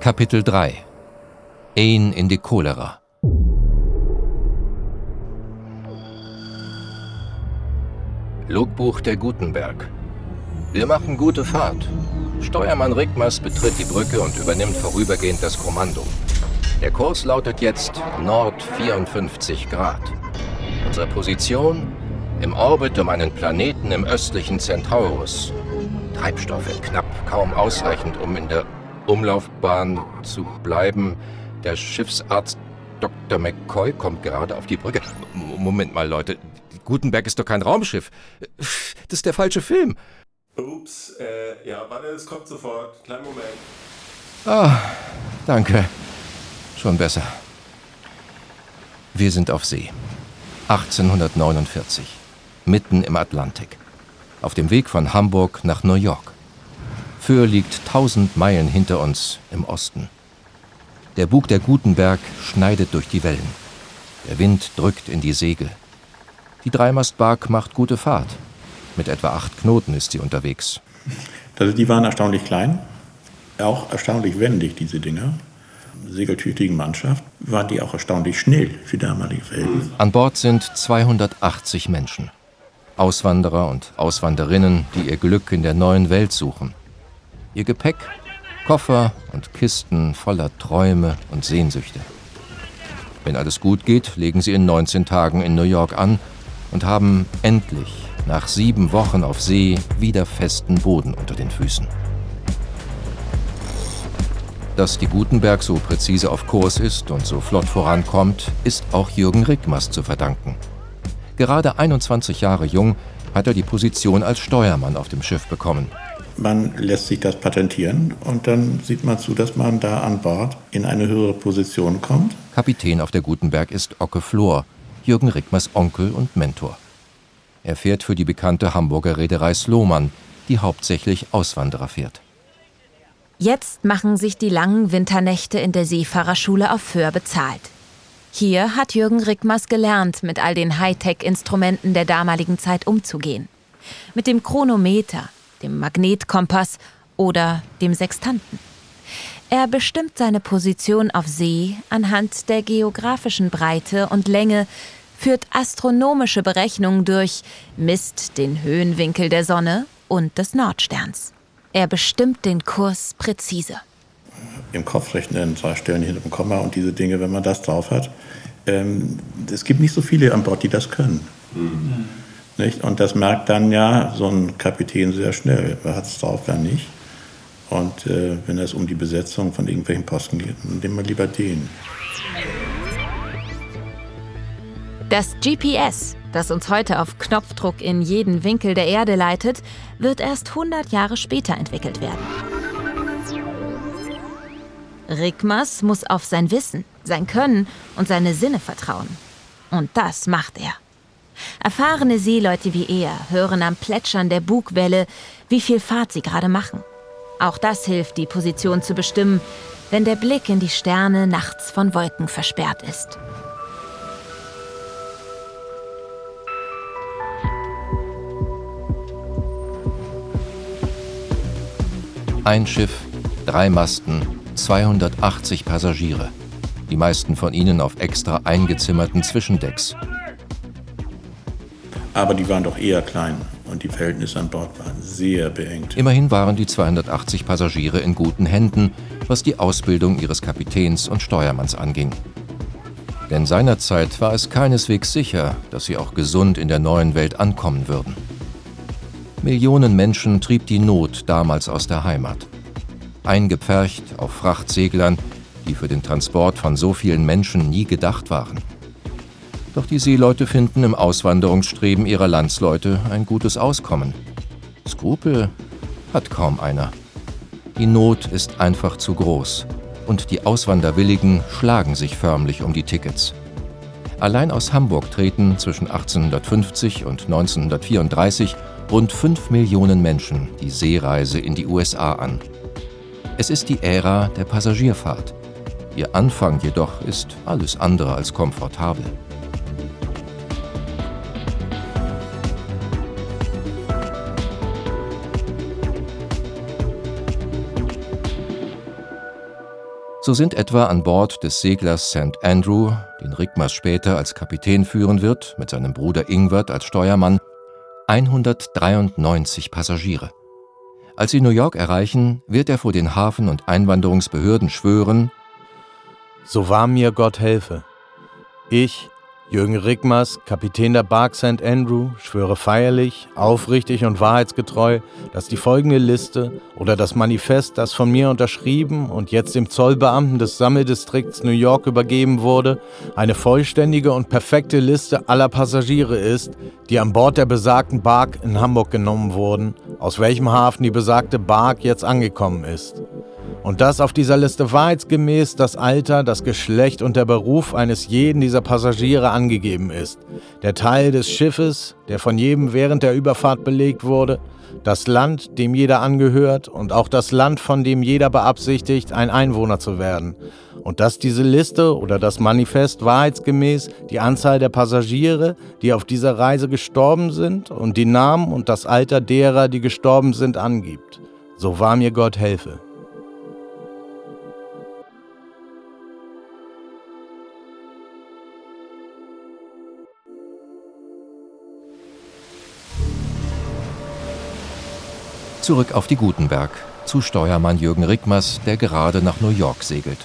Kapitel 3 Ein in die Cholera Logbuch der Gutenberg Wir machen gute Fahrt. Steuermann Rickmers betritt die Brücke und übernimmt vorübergehend das Kommando. Der Kurs lautet jetzt Nord 54 Grad. Unsere Position im Orbit um einen Planeten im östlichen Centaurus. Treibstoffe knapp, kaum ausreichend, um in der Umlaufbahn zu bleiben. Der Schiffsarzt Dr. McCoy kommt gerade auf die Brücke. Moment mal, Leute. Gutenberg ist doch kein Raumschiff. Das ist der falsche Film. Ups, äh, ja, warte, es kommt sofort. Kleinen Moment. Ah, danke. Schon besser. Wir sind auf See. 1849. Mitten im Atlantik. Auf dem Weg von Hamburg nach New York. Föhr liegt tausend Meilen hinter uns im Osten. Der Bug der Gutenberg schneidet durch die Wellen. Der Wind drückt in die Segel. Die Dreimastbark macht gute Fahrt. Mit etwa acht Knoten ist sie unterwegs. Also die waren erstaunlich klein, auch erstaunlich wendig, diese Dinger segeltüchtigen Mannschaft waren die auch erstaunlich schnell für damalige Verhältnisse. An Bord sind 280 Menschen. Auswanderer und Auswanderinnen, die ihr Glück in der neuen Welt suchen. Ihr Gepäck, Koffer und Kisten voller Träume und Sehnsüchte. Wenn alles gut geht, legen sie in 19 Tagen in New York an und haben endlich nach sieben Wochen auf See wieder festen Boden unter den Füßen. Dass die Gutenberg so präzise auf Kurs ist und so flott vorankommt, ist auch Jürgen Rickmers zu verdanken. Gerade 21 Jahre jung hat er die Position als Steuermann auf dem Schiff bekommen. Man lässt sich das patentieren und dann sieht man zu, dass man da an Bord in eine höhere Position kommt. Kapitän auf der Gutenberg ist Ocke Flor, Jürgen Rickmers Onkel und Mentor. Er fährt für die bekannte Hamburger Reederei Sloman, die hauptsächlich Auswanderer fährt. Jetzt machen sich die langen Winternächte in der Seefahrerschule auf Föhr bezahlt. Hier hat Jürgen Rickmers gelernt, mit all den Hightech-Instrumenten der damaligen Zeit umzugehen. Mit dem Chronometer, dem Magnetkompass oder dem Sextanten. Er bestimmt seine Position auf See anhand der geografischen Breite und Länge, führt astronomische Berechnungen durch, misst den Höhenwinkel der Sonne und des Nordsterns. Er bestimmt den Kurs präzise. Im Kopf rechnen, zwei Stellen hinter dem Komma und diese Dinge, wenn man das drauf hat. Ähm, es gibt nicht so viele an Bord, die das können. Mhm. Nicht? Und das merkt dann ja so ein Kapitän sehr schnell. Wer hat es drauf, wer nicht. Und äh, wenn es um die Besetzung von irgendwelchen Posten geht, dann nehmen wir lieber den. Das GPS, das uns heute auf Knopfdruck in jeden Winkel der Erde leitet, wird erst 100 Jahre später entwickelt werden. Rickmers muss auf sein Wissen, sein Können und seine Sinne vertrauen. Und das macht er. Erfahrene Seeleute wie er hören am Plätschern der Bugwelle, wie viel Fahrt sie gerade machen. Auch das hilft, die Position zu bestimmen, wenn der Blick in die Sterne nachts von Wolken versperrt ist. Ein Schiff, drei Masten, 280 Passagiere. Die meisten von ihnen auf extra eingezimmerten Zwischendecks. Aber die waren doch eher klein und die Verhältnisse an Bord waren sehr beengt. Immerhin waren die 280 Passagiere in guten Händen, was die Ausbildung ihres Kapitäns und Steuermanns anging. Denn seinerzeit war es keineswegs sicher, dass sie auch gesund in der neuen Welt ankommen würden. Millionen Menschen trieb die Not damals aus der Heimat. Eingepfercht auf Frachtseglern, die für den Transport von so vielen Menschen nie gedacht waren. Doch die Seeleute finden im Auswanderungsstreben ihrer Landsleute ein gutes Auskommen. Skrupel hat kaum einer. Die Not ist einfach zu groß und die Auswanderwilligen schlagen sich förmlich um die Tickets. Allein aus Hamburg treten zwischen 1850 und 1934 rund 5 Millionen Menschen die Seereise in die USA an. Es ist die Ära der Passagierfahrt. Ihr Anfang jedoch ist alles andere als komfortabel. So sind etwa an Bord des Seglers St. Andrew, den Rigmas später als Kapitän führen wird, mit seinem Bruder Ingwert als Steuermann, 193 Passagiere. Als sie New York erreichen, wird er vor den Hafen- und Einwanderungsbehörden schwören, So wahr mir Gott helfe. Ich, Jürgen Rickmers, Kapitän der Bark St. Andrew, schwöre feierlich, aufrichtig und wahrheitsgetreu, dass die folgende Liste oder das Manifest, das von mir unterschrieben und jetzt dem Zollbeamten des Sammeldistrikts New York übergeben wurde, eine vollständige und perfekte Liste aller Passagiere ist, die an Bord der besagten Bark in Hamburg genommen wurden, aus welchem Hafen die besagte Bark jetzt angekommen ist und dass auf dieser Liste wahrheitsgemäß das Alter, das Geschlecht und der Beruf eines jeden dieser Passagiere angegeben ist, der Teil des Schiffes, der von jedem während der Überfahrt belegt wurde, das Land, dem jeder angehört und auch das Land, von dem jeder beabsichtigt, ein Einwohner zu werden, und dass diese Liste oder das Manifest wahrheitsgemäß die Anzahl der Passagiere, die auf dieser Reise gestorben sind, und die Namen und das Alter derer, die gestorben sind, angibt. So wahr mir Gott helfe. Zurück auf die Gutenberg, zu Steuermann Jürgen Rickmers, der gerade nach New York segelt.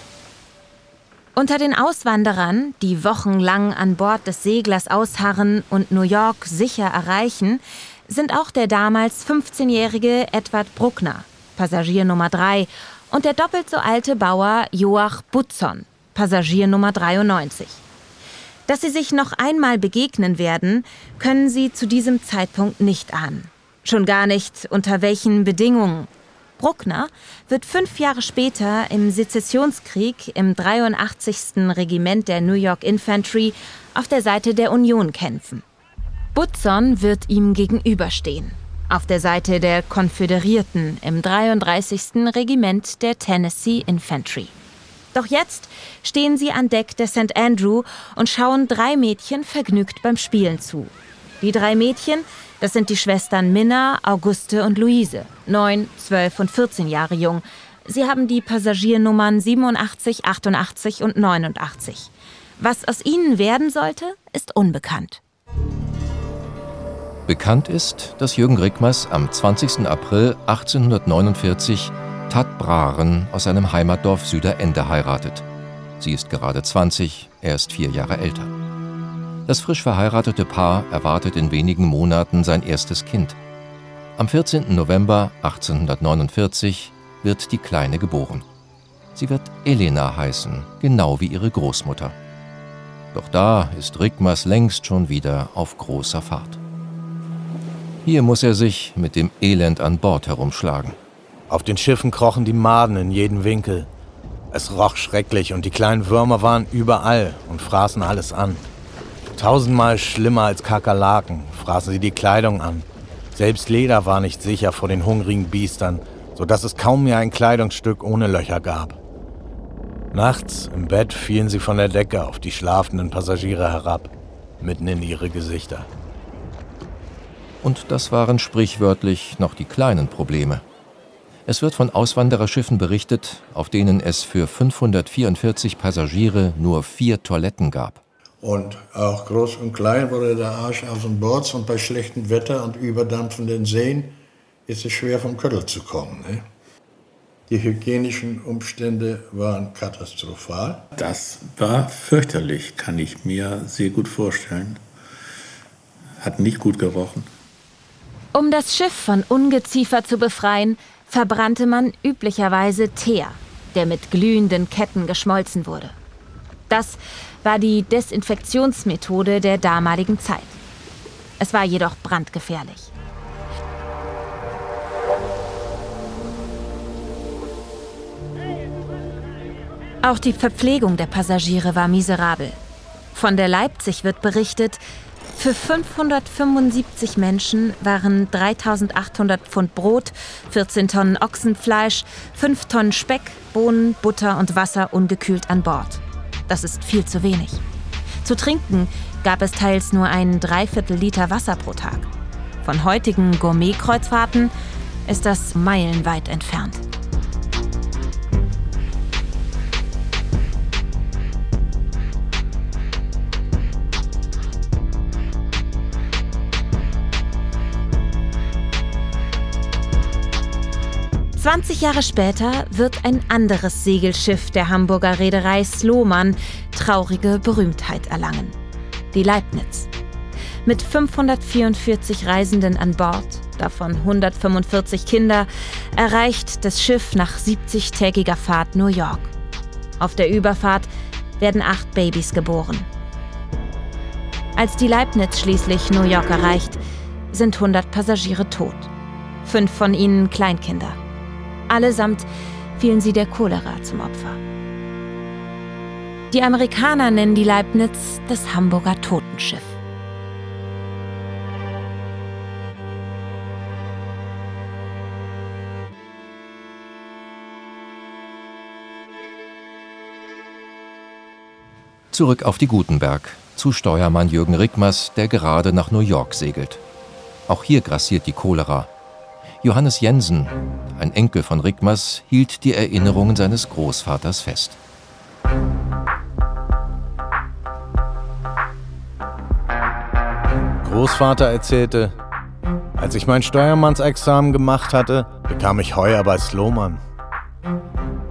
Unter den Auswanderern, die wochenlang an Bord des Seglers ausharren und New York sicher erreichen, sind auch der damals 15-jährige Edward Bruckner, Passagier Nummer 3, und der doppelt so alte Bauer Joach Butzon, Passagier Nummer 93. Dass sie sich noch einmal begegnen werden, können sie zu diesem Zeitpunkt nicht ahnen. Schon gar nicht unter welchen Bedingungen. Bruckner wird fünf Jahre später im Sezessionskrieg im 83. Regiment der New York Infantry auf der Seite der Union kämpfen. Butzon wird ihm gegenüberstehen, auf der Seite der Konföderierten im 33. Regiment der Tennessee Infantry. Doch jetzt stehen sie an Deck der St. Andrew und schauen drei Mädchen vergnügt beim Spielen zu. Die drei Mädchen das sind die Schwestern Minna, Auguste und Luise, 9, 12 und 14 Jahre jung. Sie haben die Passagiernummern 87, 88 und 89. Was aus ihnen werden sollte, ist unbekannt. Bekannt ist, dass Jürgen Rickmers am 20. April 1849 Tat Braren aus seinem Heimatdorf Süderende heiratet. Sie ist gerade 20, er ist vier Jahre älter. Das frisch verheiratete Paar erwartet in wenigen Monaten sein erstes Kind. Am 14. November 1849 wird die Kleine geboren. Sie wird Elena heißen, genau wie ihre Großmutter. Doch da ist Rigmas längst schon wieder auf großer Fahrt. Hier muss er sich mit dem Elend an Bord herumschlagen. Auf den Schiffen krochen die Maden in jeden Winkel. Es roch schrecklich und die kleinen Würmer waren überall und fraßen alles an. Tausendmal schlimmer als Kakerlaken fraßen sie die Kleidung an. Selbst Leder war nicht sicher vor den hungrigen Biestern, sodass es kaum mehr ein Kleidungsstück ohne Löcher gab. Nachts im Bett fielen sie von der Decke auf die schlafenden Passagiere herab, mitten in ihre Gesichter. Und das waren sprichwörtlich noch die kleinen Probleme. Es wird von Auswandererschiffen berichtet, auf denen es für 544 Passagiere nur vier Toiletten gab. Und auch groß und klein wurde der Arsch auf dem Bord und bei schlechtem Wetter und überdampfenden Seen ist es schwer vom Köttel zu kommen. Ne? Die hygienischen Umstände waren katastrophal. Das war fürchterlich, kann ich mir sehr gut vorstellen. Hat nicht gut gerochen. Um das Schiff von Ungeziefer zu befreien, verbrannte man üblicherweise Teer, der mit glühenden Ketten geschmolzen wurde. Das war die Desinfektionsmethode der damaligen Zeit. Es war jedoch brandgefährlich. Auch die Verpflegung der Passagiere war miserabel. Von der Leipzig wird berichtet, für 575 Menschen waren 3800 Pfund Brot, 14 Tonnen Ochsenfleisch, 5 Tonnen Speck, Bohnen, Butter und Wasser ungekühlt an Bord. Das ist viel zu wenig. Zu trinken gab es teils nur einen Dreiviertel Liter Wasser pro Tag. Von heutigen Gourmet-Kreuzfahrten ist das meilenweit entfernt. 20 Jahre später wird ein anderes Segelschiff der Hamburger Reederei Sloman traurige Berühmtheit erlangen. Die Leibniz. Mit 544 Reisenden an Bord, davon 145 Kinder, erreicht das Schiff nach 70-tägiger Fahrt New York. Auf der Überfahrt werden acht Babys geboren. Als die Leibniz schließlich New York erreicht, sind 100 Passagiere tot. Fünf von ihnen Kleinkinder. Allesamt fielen sie der Cholera zum Opfer. Die Amerikaner nennen die Leibniz das Hamburger Totenschiff. Zurück auf die Gutenberg, zu Steuermann Jürgen Rickmers, der gerade nach New York segelt. Auch hier grassiert die Cholera. Johannes Jensen, ein Enkel von Rickmers, hielt die Erinnerungen seines Großvaters fest. Großvater erzählte, als ich mein Steuermannsexamen gemacht hatte, bekam ich Heuer bei Sloman.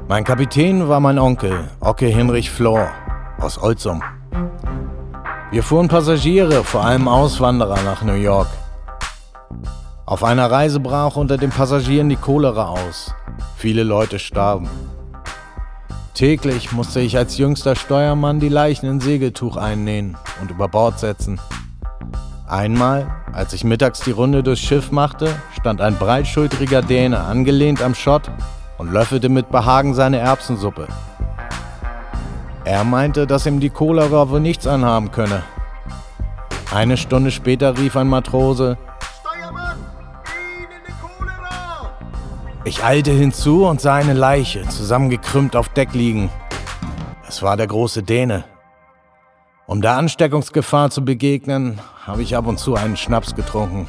Mein Kapitän war mein Onkel, Ocke Hinrich Flor aus Olzum. Wir fuhren Passagiere, vor allem Auswanderer, nach New York. Auf einer Reise brach unter den Passagieren die Cholera aus. Viele Leute starben. Täglich musste ich als jüngster Steuermann die Leichen in Segeltuch einnähen und über Bord setzen. Einmal, als ich mittags die Runde durchs Schiff machte, stand ein breitschultriger Däne angelehnt am Schott und löffelte mit Behagen seine Erbsensuppe. Er meinte, dass ihm die Cholera wohl nichts anhaben könne. Eine Stunde später rief ein Matrose: Ich eilte hinzu und sah eine Leiche zusammengekrümmt auf Deck liegen. Es war der große Däne. Um der Ansteckungsgefahr zu begegnen, habe ich ab und zu einen Schnaps getrunken.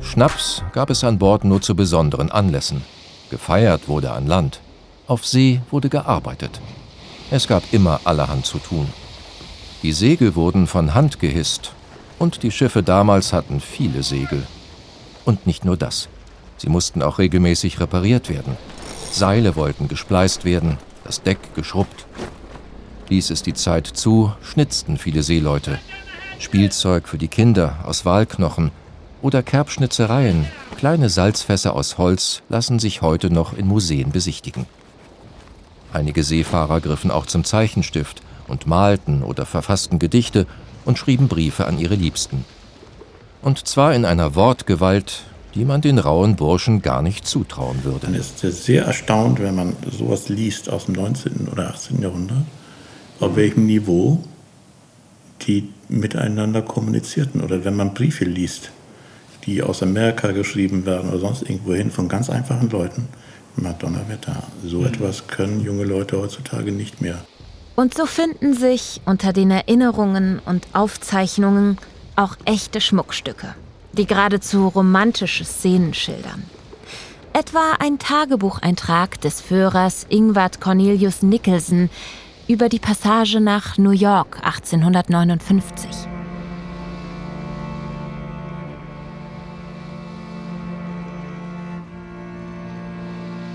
Schnaps gab es an Bord nur zu besonderen Anlässen. Gefeiert wurde an Land. Auf See wurde gearbeitet. Es gab immer allerhand zu tun. Die Segel wurden von Hand gehisst. Und die Schiffe damals hatten viele Segel. Und nicht nur das. Sie mussten auch regelmäßig repariert werden. Seile wollten gespleist werden, das Deck geschrubbt. Ließ es die Zeit zu, schnitzten viele Seeleute. Spielzeug für die Kinder aus Walknochen, oder Kerbschnitzereien, kleine Salzfässer aus Holz, lassen sich heute noch in Museen besichtigen. Einige Seefahrer griffen auch zum Zeichenstift und malten oder verfassten Gedichte und schrieben Briefe an ihre Liebsten. Und zwar in einer Wortgewalt, die man den rauen Burschen gar nicht zutrauen würde. Man ist sehr erstaunt, wenn man sowas liest aus dem 19. oder 18. Jahrhundert, auf welchem Niveau die miteinander kommunizierten oder wenn man Briefe liest die aus Amerika geschrieben werden oder sonst irgendwohin von ganz einfachen Leuten. Madonnerwetter, so mhm. etwas können junge Leute heutzutage nicht mehr. Und so finden sich unter den Erinnerungen und Aufzeichnungen auch echte Schmuckstücke, die geradezu romantische Szenen schildern. Etwa ein Tagebucheintrag des Führers Ingward Cornelius Nicholson über die Passage nach New York 1859.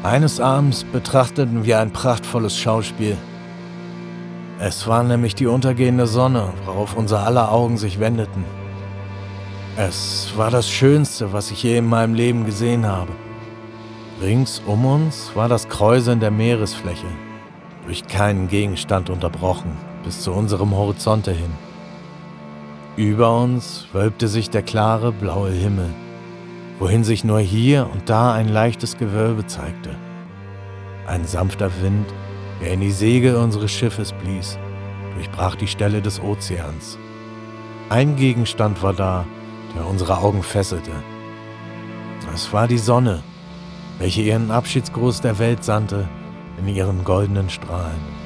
Eines Abends betrachteten wir ein prachtvolles Schauspiel. Es war nämlich die untergehende Sonne, worauf unser aller Augen sich wendeten. Es war das Schönste, was ich je in meinem Leben gesehen habe. Rings um uns war das Kräuseln der Meeresfläche, durch keinen Gegenstand unterbrochen, bis zu unserem Horizonte hin. Über uns wölbte sich der klare blaue Himmel wohin sich nur hier und da ein leichtes Gewölbe zeigte. Ein sanfter Wind, der in die Segel unseres Schiffes blies, durchbrach die Stelle des Ozeans. Ein Gegenstand war da, der unsere Augen fesselte. Es war die Sonne, welche ihren Abschiedsgruß der Welt sandte in ihren goldenen Strahlen.